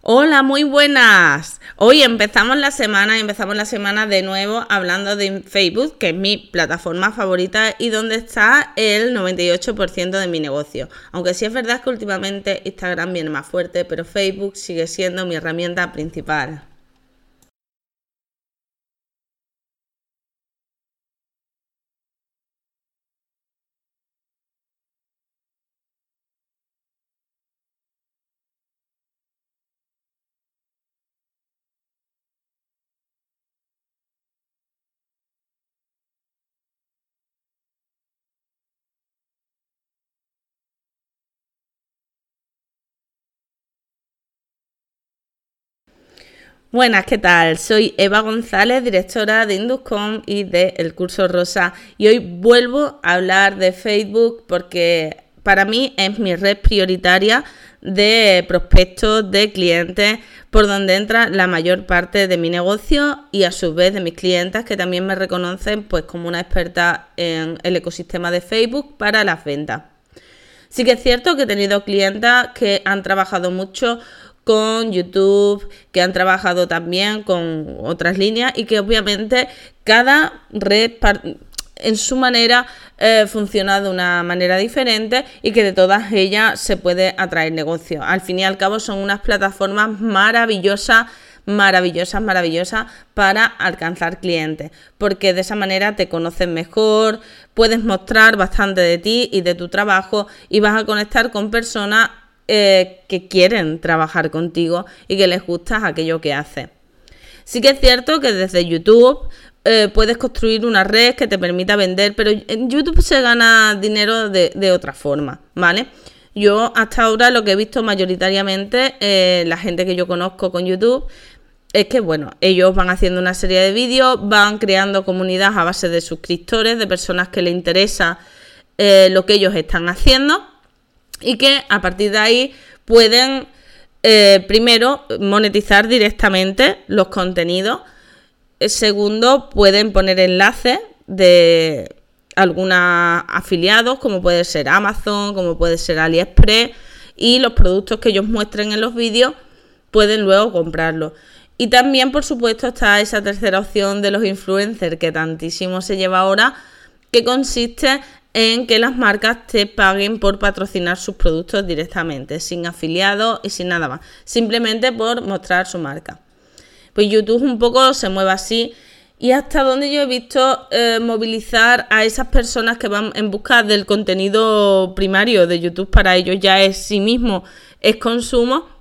Hola, muy buenas. Hoy empezamos la semana y empezamos la semana de nuevo hablando de Facebook, que es mi plataforma favorita y donde está el 98% de mi negocio. Aunque sí es verdad que últimamente Instagram viene más fuerte, pero Facebook sigue siendo mi herramienta principal. Buenas, ¿qué tal? Soy Eva González, directora de Induscom y de El Curso Rosa. Y hoy vuelvo a hablar de Facebook porque para mí es mi red prioritaria de prospectos, de clientes, por donde entra la mayor parte de mi negocio y a su vez de mis clientes que también me reconocen pues como una experta en el ecosistema de Facebook para las ventas. Sí que es cierto que he tenido clientas que han trabajado mucho con YouTube, que han trabajado también con otras líneas y que obviamente cada red en su manera eh, funciona de una manera diferente y que de todas ellas se puede atraer negocio. Al fin y al cabo son unas plataformas maravillosas maravillosas, maravillosas para alcanzar clientes, porque de esa manera te conocen mejor, puedes mostrar bastante de ti y de tu trabajo y vas a conectar con personas eh, que quieren trabajar contigo y que les gusta aquello que haces. Sí que es cierto que desde YouTube eh, puedes construir una red que te permita vender, pero en YouTube se gana dinero de, otra forma, ¿vale? Yo hasta ahora lo que he visto mayoritariamente, eh, la gente que yo conozco con YouTube, es que, bueno, ellos van haciendo una serie de vídeos, van creando comunidad a base de suscriptores, de personas que les interesa lo que ellos están haciendo y que a partir de ahí pueden eh, primero monetizar directamente los contenidos. Eh, segundo, pueden poner enlaces de algunos afiliados, como puede ser Amazon, como puede ser AliExpress, y los productos que ellos muestren en los vídeos pueden luego comprarlos. Y también, por supuesto, está esa tercera opción de los influencers que tantísimo se lleva ahora, que consiste en que las marcas te paguen por patrocinar sus productos directamente, sin afiliados y sin nada más, simplemente por mostrar su marca. Pues YouTube un poco se mueve así y hasta donde yo he visto eh, movilizar a esas personas que van en busca del contenido primario de YouTube para ellos ya es sí mismo, es consumo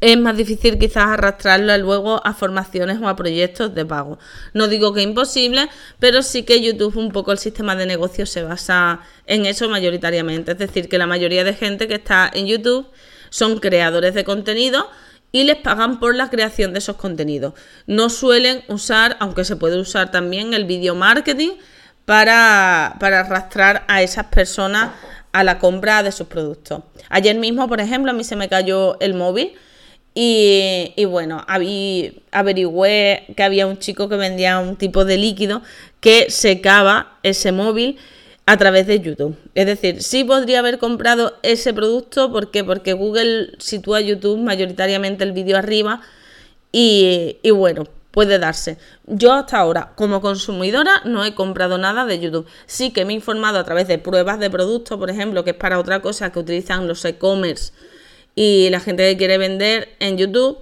es más difícil quizás arrastrarlo luego a formaciones o a proyectos de pago. No digo que imposible, pero sí que YouTube un poco el sistema de negocio se basa en eso mayoritariamente. Es decir, que la mayoría de gente que está en YouTube son creadores de contenido y les pagan por la creación de esos contenidos. No suelen usar, aunque se puede usar también el video marketing para, para arrastrar a esas personas a la compra de sus productos. Ayer mismo, por ejemplo, a mí se me cayó el móvil y, bueno, averigüé que había un chico que vendía un tipo de líquido que secaba ese móvil a través de YouTube. Es decir, sí podría haber comprado ese producto porque, porque Google sitúa YouTube mayoritariamente el vídeo arriba y, y bueno, puede darse. Yo hasta ahora, como consumidora, no he comprado nada de YouTube. Sí que me he informado a través de pruebas de productos, por ejemplo, que es para otra cosa que utilizan los e-commerce y la gente que quiere vender en YouTube,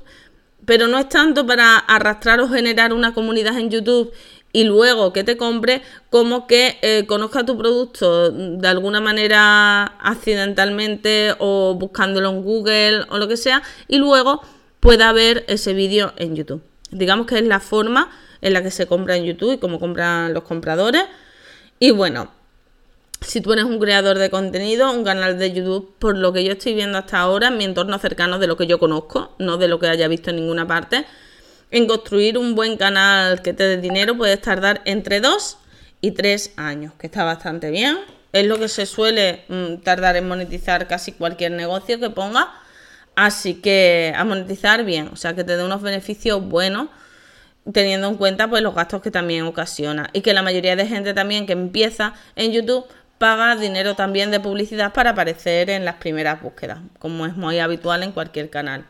pero no es tanto para arrastrar o generar una comunidad en YouTube y luego que te compre, como que eh, conozca tu producto de alguna manera accidentalmente o buscándolo en Google o lo que sea, y luego pueda ver ese vídeo en YouTube. Digamos que es la forma en la que se compra en YouTube y cómo compran los compradores. Y bueno, si tú eres un creador de contenido, un canal de YouTube, por lo que yo estoy viendo hasta ahora, en mi entorno cercano de lo que yo conozco, no de lo que haya visto en ninguna parte, en construir un buen canal que te dé dinero puedes tardar entre 2 y 3 años, que está bastante bien. Es lo que se suele mm, tardar en monetizar casi cualquier negocio que ponga. Así que a monetizar bien, o sea, que te dé unos beneficios buenos teniendo en cuenta pues los gastos que también ocasiona y que la mayoría de gente también que empieza en YouTube paga dinero también de publicidad para aparecer en las primeras búsquedas, como es muy habitual en cualquier canal.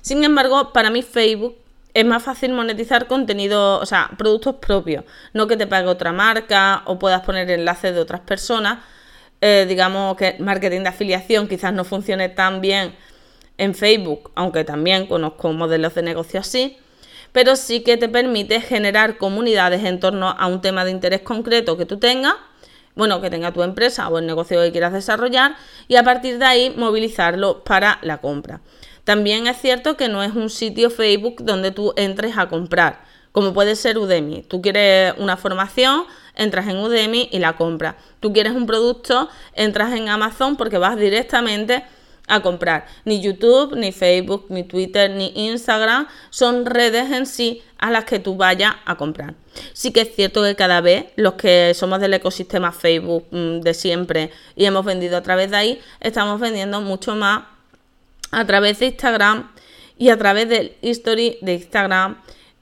Sin embargo, para mí Facebook es más fácil monetizar contenido, o sea, productos propios, no que te pague otra marca o puedas poner enlaces de otras personas. Eh, digamos que marketing de afiliación quizás no funcione tan bien en Facebook, aunque también conozco modelos de negocio así, pero sí que te permite generar comunidades en torno a un tema de interés concreto que tú tengas, bueno, que tenga tu empresa o el negocio que quieras desarrollar, y a partir de ahí movilizarlo para la compra. También es cierto que no es un sitio Facebook donde tú entres a comprar, como puede ser Udemy. Tú quieres una formación, entras en Udemy y la compras. Tú quieres un producto, entras en Amazon porque vas directamente a comprar. Ni YouTube, ni Facebook, ni Twitter, ni Instagram son redes en sí a las que tú vayas a comprar. Sí que es cierto que cada vez los que somos del ecosistema Facebook mm, de siempre y hemos vendido a través de ahí, estamos vendiendo mucho más a través de Instagram y a través del history de Instagram.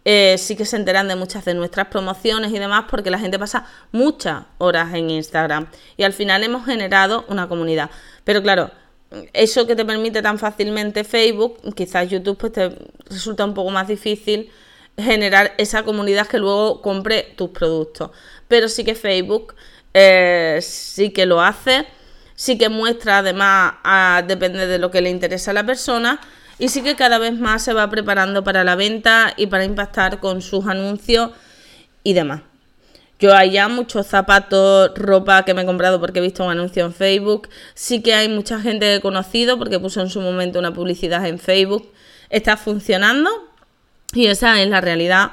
Eh, sí que se enteran de muchas de nuestras promociones y demás porque la gente pasa muchas horas en Instagram y al final hemos generado una comunidad. Pero claro, eso que te permite tan fácilmente Facebook, quizás YouTube pues te resulta un poco más difícil generar esa comunidad que luego compre tus productos. Pero sí que Facebook eh, sí que lo hace sí que muestra además, depende de lo que le interesa a la persona, y sí que cada vez más se va preparando para la venta y para impactar con sus anuncios y demás. Yo hay ya muchos zapatos, ropa que me he comprado porque he visto un anuncio en Facebook. Sí que hay mucha gente que he conocido porque puso en su momento una publicidad en Facebook. Está funcionando y esa es la realidad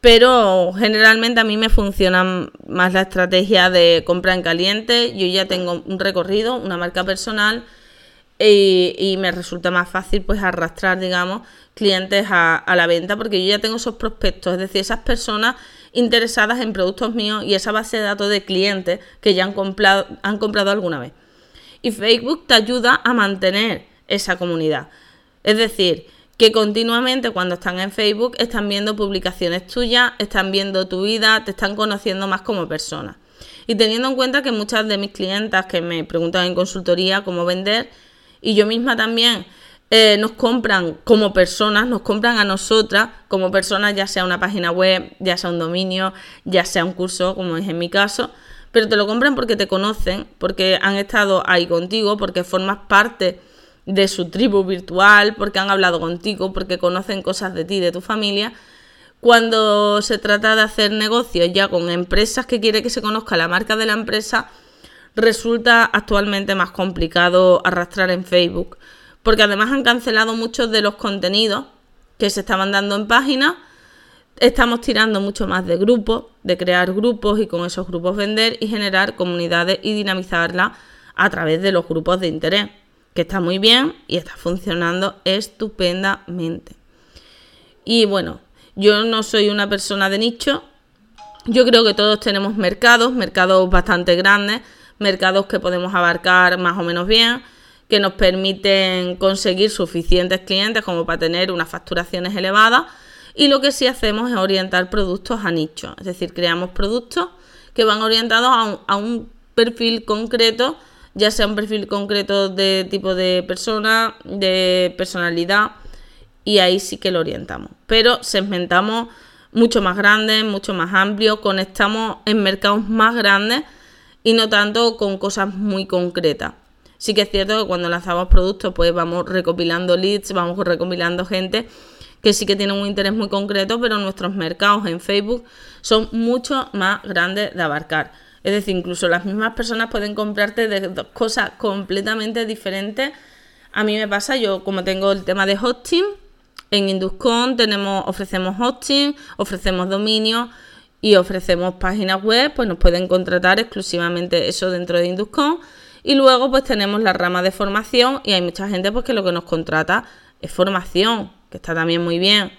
pero generalmente a mí me funciona más la estrategia de compra en caliente. Yo ya tengo un recorrido, una marca personal y, me resulta más fácil pues arrastrar, digamos, clientes a, la venta porque yo ya tengo esos prospectos, es decir, esas personas interesadas en productos míos y esa base de datos de clientes que ya han comprado, han comprado alguna vez. Y Facebook te ayuda a mantener esa comunidad. Es decir, que continuamente cuando están en Facebook están viendo publicaciones tuyas, están viendo tu vida, te están conociendo más como persona. Y teniendo en cuenta que muchas de mis clientas que me preguntan en consultoría cómo vender, y yo misma también eh, nos compran como personas, nos compran a nosotras como personas, ya sea una página web, ya sea un dominio, ya sea un curso, como es en mi caso, pero te lo compran porque te conocen, porque han estado ahí contigo, porque formas parte de su tribu virtual, porque han hablado contigo, porque conocen cosas de ti, de tu familia. Cuando se trata de hacer negocios ya con empresas que quiere que se conozca la marca de la empresa, resulta actualmente más complicado arrastrar en Facebook, porque además han cancelado muchos de los contenidos que se estaban dando en páginas. Estamos tirando mucho más de grupos, de crear grupos y con esos grupos vender y generar comunidades y dinamizarlas a través de los grupos de interés que está muy bien y está funcionando estupendamente. Y bueno, yo no soy una persona de nicho. Yo creo que todos tenemos mercados, mercados bastante grandes, mercados que podemos abarcar más o menos bien, que nos permiten conseguir suficientes clientes como para tener unas facturaciones elevadas. Y lo que sí hacemos es orientar productos a nicho, es decir, creamos productos que van orientados a un, a un perfil concreto ya sea un perfil concreto de tipo de persona, de personalidad, y ahí sí que lo orientamos. Pero segmentamos mucho más grandes, mucho más amplios, conectamos en mercados más grandes y no tanto con cosas muy concretas. Sí que es cierto que cuando lanzamos productos, pues vamos recopilando leads, vamos recopilando gente que sí que tiene un interés muy concreto, pero nuestros mercados en Facebook son mucho más grandes de abarcar. Es decir, incluso las mismas personas pueden comprarte de dos cosas completamente diferentes. A mí me pasa, yo como tengo el tema de hosting, en Induscon tenemos, ofrecemos hosting, ofrecemos dominio y ofrecemos páginas web, pues nos pueden contratar exclusivamente eso dentro de Induscon. Y luego pues tenemos la rama de formación y hay mucha gente pues que lo que nos contrata es formación, que está también muy bien.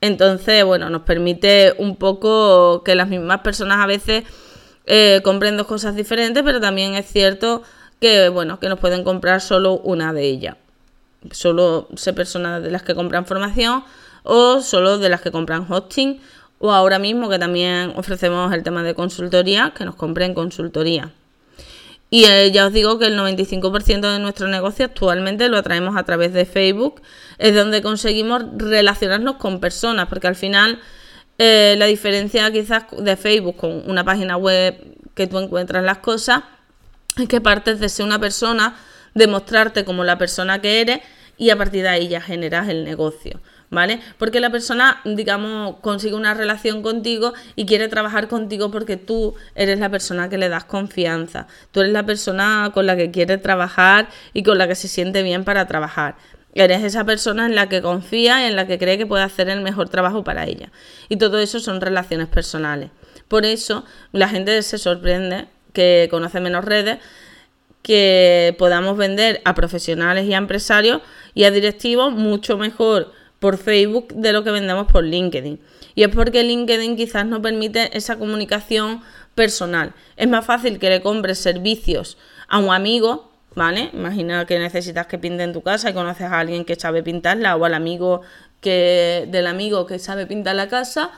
Entonces, bueno, nos permite un poco que las mismas personas a veces eh, compren dos cosas diferentes, pero también es cierto que, bueno, que nos pueden comprar solo una de ellas. Solo sé personas de las que compran formación o solo de las que compran hosting o ahora mismo que también ofrecemos el tema de consultoría, que nos compren consultoría. Y eh, ya os digo que el 95% de nuestro negocio actualmente lo atraemos a través de Facebook, es donde conseguimos relacionarnos con personas, porque al final eh, la diferencia quizás de Facebook con una página web que tú encuentras las cosas es que partes de ser una persona, demostrarte como la persona que eres y a partir de ahí ya generas el negocio. ¿Vale? Porque la persona, digamos, consigue una relación contigo y quiere trabajar contigo porque tú eres la persona que le das confianza, tú eres la persona con la que quiere trabajar y con la que se siente bien para trabajar. Eres esa persona en la que confía y en la que cree que puede hacer el mejor trabajo para ella. Y todo eso son relaciones personales. Por eso la gente se sorprende que conoce menos redes, que podamos vender a profesionales y a empresarios y a directivos mucho mejor por Facebook de lo que vendemos por LinkedIn. Y es porque LinkedIn quizás no permite esa comunicación personal. Es más fácil que le compres servicios a un amigo, ¿vale? Imagina que necesitas que pinte en tu casa y conoces a alguien que sabe pintarla o al amigo que del amigo que sabe pintar la casa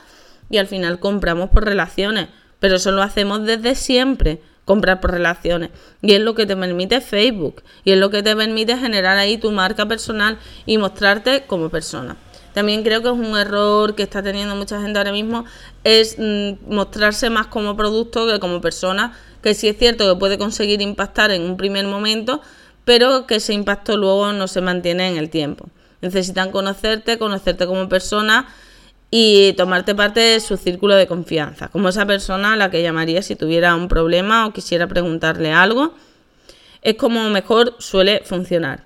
y al final compramos por relaciones, pero eso lo hacemos desde siempre comprar por relaciones. Y es lo que te permite Facebook. Y es lo que te permite generar ahí tu marca personal y mostrarte como persona. También creo que es un error que está teniendo mucha gente ahora mismo, es mm, mostrarse más como producto que como persona, que sí es cierto que puede conseguir impactar en un primer momento, pero que ese impacto luego no se mantiene en el tiempo. Necesitan conocerte, conocerte como persona y tomarte parte de su círculo de confianza, como esa persona a la que llamaría si tuviera un problema o quisiera preguntarle algo. Es como mejor suele funcionar.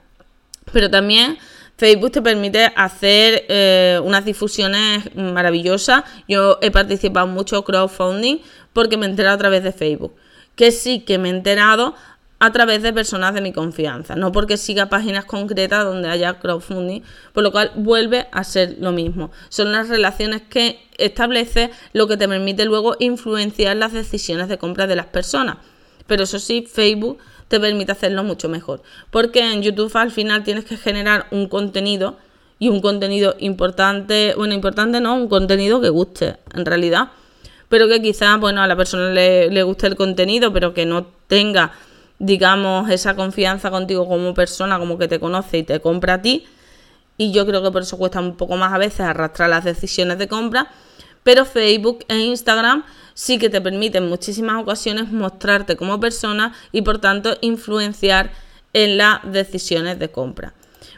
Pero también Facebook te permite hacer eh, unas difusiones maravillosas. Yo he participado mucho crowdfunding porque me he enterado a través de Facebook. Que sí que me he enterado a través de personas de mi confianza, no porque siga páginas concretas donde haya crowdfunding, por lo cual vuelve a ser lo mismo. Son las relaciones que establece lo que te permite luego influenciar las decisiones de compra de las personas. Pero eso sí, Facebook te permite hacerlo mucho mejor, porque en YouTube al final tienes que generar un contenido y un contenido importante, bueno, importante no, un contenido que guste en realidad, pero que quizás, bueno, a la persona le, le guste el contenido, pero que no tenga digamos, esa confianza contigo como persona, como que te conoce y te compra a ti. Y yo creo que por eso cuesta un poco más a veces arrastrar las decisiones de compra. Pero Facebook e Instagram sí que te permiten en muchísimas ocasiones mostrarte como persona y por tanto influenciar en las decisiones de compra.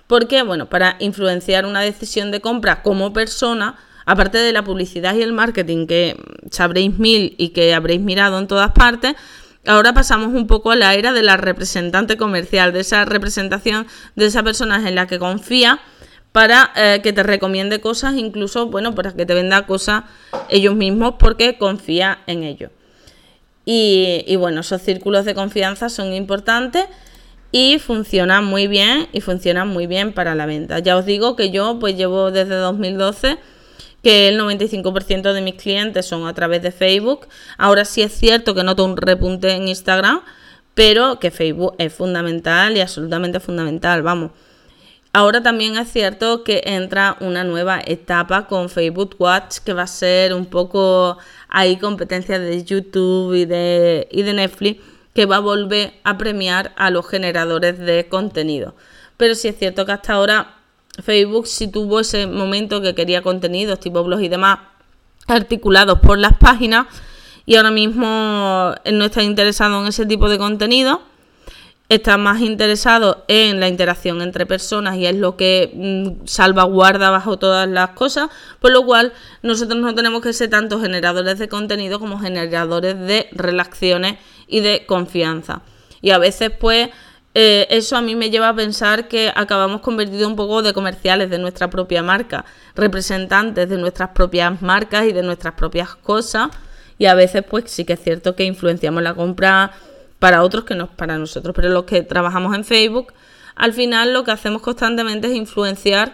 Porque, bueno, para influenciar una decisión de compra como persona, aparte de la publicidad y el marketing que sabréis mil y que habréis mirado en todas partes, Ahora pasamos un poco a la era de la representante comercial, de esa representación de esa persona en la que confía para eh, que te recomiende cosas, incluso, bueno, para que te venda cosas ellos mismos porque confía en ellos. Y, y bueno, esos círculos de confianza son importantes y funcionan muy bien y funcionan muy bien para la venta. Ya os digo que yo pues llevo desde 2012 que el 95% de mis clientes son a través de Facebook. Ahora sí es cierto que noto un repunte en Instagram, pero que Facebook es fundamental y absolutamente fundamental, vamos. Ahora también es cierto que entra una nueva etapa con Facebook Watch que va a ser un poco ahí competencia de YouTube y de, y de Netflix que va a volver a premiar a los generadores de contenido. Pero sí es cierto que hasta ahora Facebook sí tuvo ese momento que quería contenidos tipo blogs y demás articulados por las páginas y ahora mismo no está interesado en ese tipo de contenido. Está más interesado en la interacción entre personas y es lo que mm, salvaguarda bajo todas las cosas, por lo cual nosotros no tenemos que ser tanto generadores de contenido como generadores de relaciones y de confianza. Y a veces pues eh, eso a mí me lleva a pensar que acabamos convertidos un poco de comerciales de nuestra propia marca, representantes de nuestras propias marcas y de nuestras propias cosas. Y a veces, pues sí que es cierto que influenciamos la compra para otros que no para nosotros. Pero los que trabajamos en Facebook, al final lo que hacemos constantemente es influenciar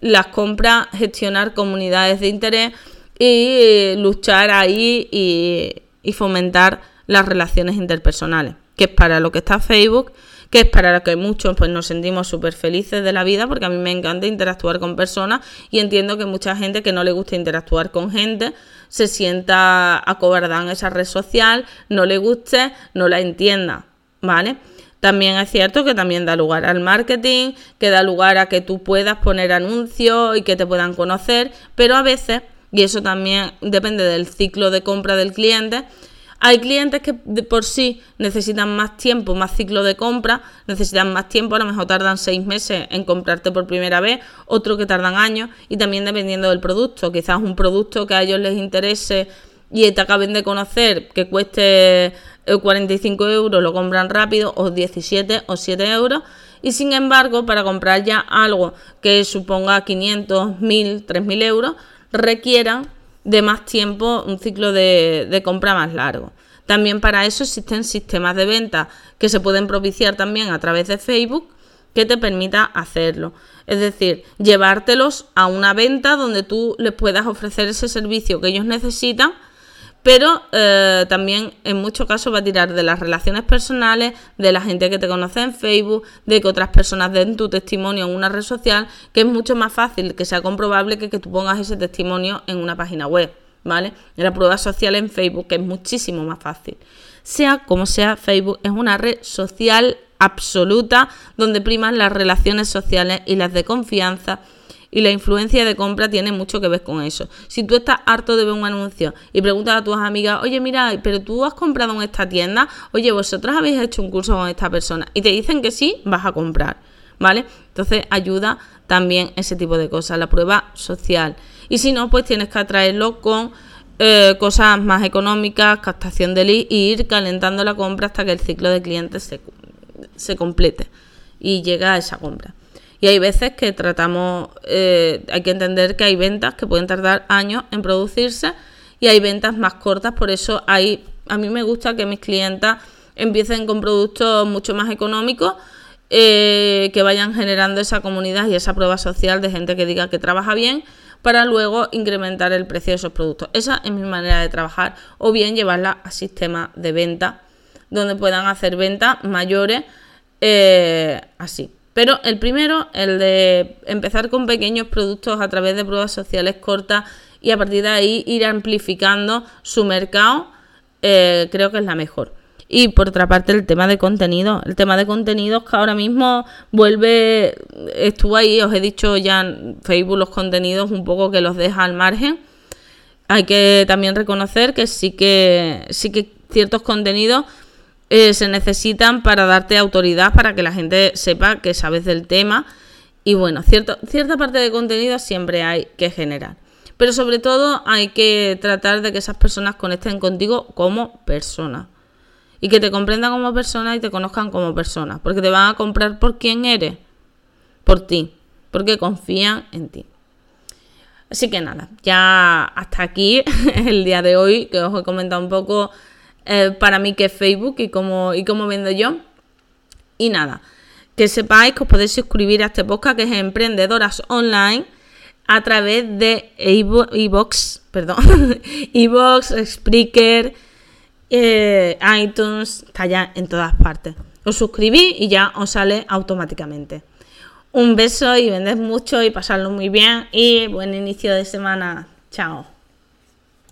las compras, gestionar comunidades de interés y luchar ahí y, y fomentar las relaciones interpersonales, que es para lo que está Facebook que es para lo que muchos pues, nos sentimos súper felices de la vida, porque a mí me encanta interactuar con personas y entiendo que mucha gente que no le gusta interactuar con gente se sienta acobardada en esa red social, no le guste, no la entienda. ¿vale? También es cierto que también da lugar al marketing, que da lugar a que tú puedas poner anuncios y que te puedan conocer, pero a veces, y eso también depende del ciclo de compra del cliente, hay clientes que por sí necesitan más tiempo, más ciclo de compra, necesitan más tiempo, a lo mejor tardan seis meses en comprarte por primera vez, otro que tardan años y también dependiendo del producto. Quizás un producto que a ellos les interese y te acaben de conocer que cueste 45 eh, euros, lo compran rápido, o 17 o 7 euros. Y sin embargo, para comprar ya algo que suponga 500, 1000, 3000 euros, requieran de más tiempo, un ciclo de, de, compra más largo. También para eso existen sistemas de venta que se pueden propiciar también a través de Facebook que te permita hacerlo. Es decir, llevártelos a una venta donde tú les puedas ofrecer ese servicio que ellos necesitan pero eh, también en muchos casos va a tirar de las relaciones personales, de la gente que te conoce en Facebook, de que otras personas den tu testimonio en una red social, que es mucho más fácil, que sea comprobable que que tú pongas ese testimonio en una página web, ¿vale? La prueba social en Facebook, que es muchísimo más fácil. Sea como sea, Facebook es una red social absoluta donde priman las relaciones sociales y las de confianza y la influencia de compra tiene mucho que ver con eso. Si tú estás harto de ver un anuncio y preguntas a tus amigas, oye, mira, pero tú has comprado en esta tienda, oye, vosotras habéis hecho un curso con esta persona y te dicen que sí, vas a comprar, ¿vale? Entonces ayuda también ese tipo de cosas, la prueba social. Y si no, pues tienes que atraerlo con eh, cosas más económicas, captación de lead y ir calentando la compra hasta que el ciclo de clientes se, se complete y llega a esa compra. Y hay veces que tratamos, eh, hay que entender que hay ventas que pueden tardar años en producirse y hay ventas más cortas, por eso hay, a mí me gusta que mis clientas empiecen con productos mucho más económicos, eh, que vayan generando esa comunidad y esa prueba social de gente que diga que trabaja bien para luego incrementar el precio de esos productos. Esa es mi manera de trabajar o bien llevarla a sistemas de venta donde puedan hacer ventas mayores eh, así. Pero el primero, el de empezar con pequeños productos a través de pruebas sociales cortas y a partir de ahí ir amplificando su mercado, eh, creo que es la mejor. Y por otra parte, el tema de contenido. El tema de contenidos que ahora mismo vuelve, estuvo ahí, os he dicho ya en Facebook los contenidos un poco que los deja al margen. Hay que también reconocer que sí que, sí que ciertos contenidos eh, se necesitan para darte autoridad, para que la gente sepa que sabes del tema. Y bueno, cierta parte de contenido siempre hay que generar. Pero sobre todo hay que tratar de que esas personas conecten contigo como persona. Y que te comprendan como persona y te conozcan como persona. Porque te van a comprar por quién eres. Por ti. Porque confían en ti. Así que nada, ya hasta aquí el día de hoy que os he comentado un poco eh, para mí que es Facebook y cómo, y cómo vendo yo. Y nada, que sepáis que os podéis suscribir a este podcast que es Emprendedoras Online a través de iBox, perdón, iBox, Spreaker, eh, iTunes, está ya en todas partes. Os suscribís y ya os sale automáticamente. Un beso y vended mucho y pasadlo muy bien y buen inicio de semana. Chao.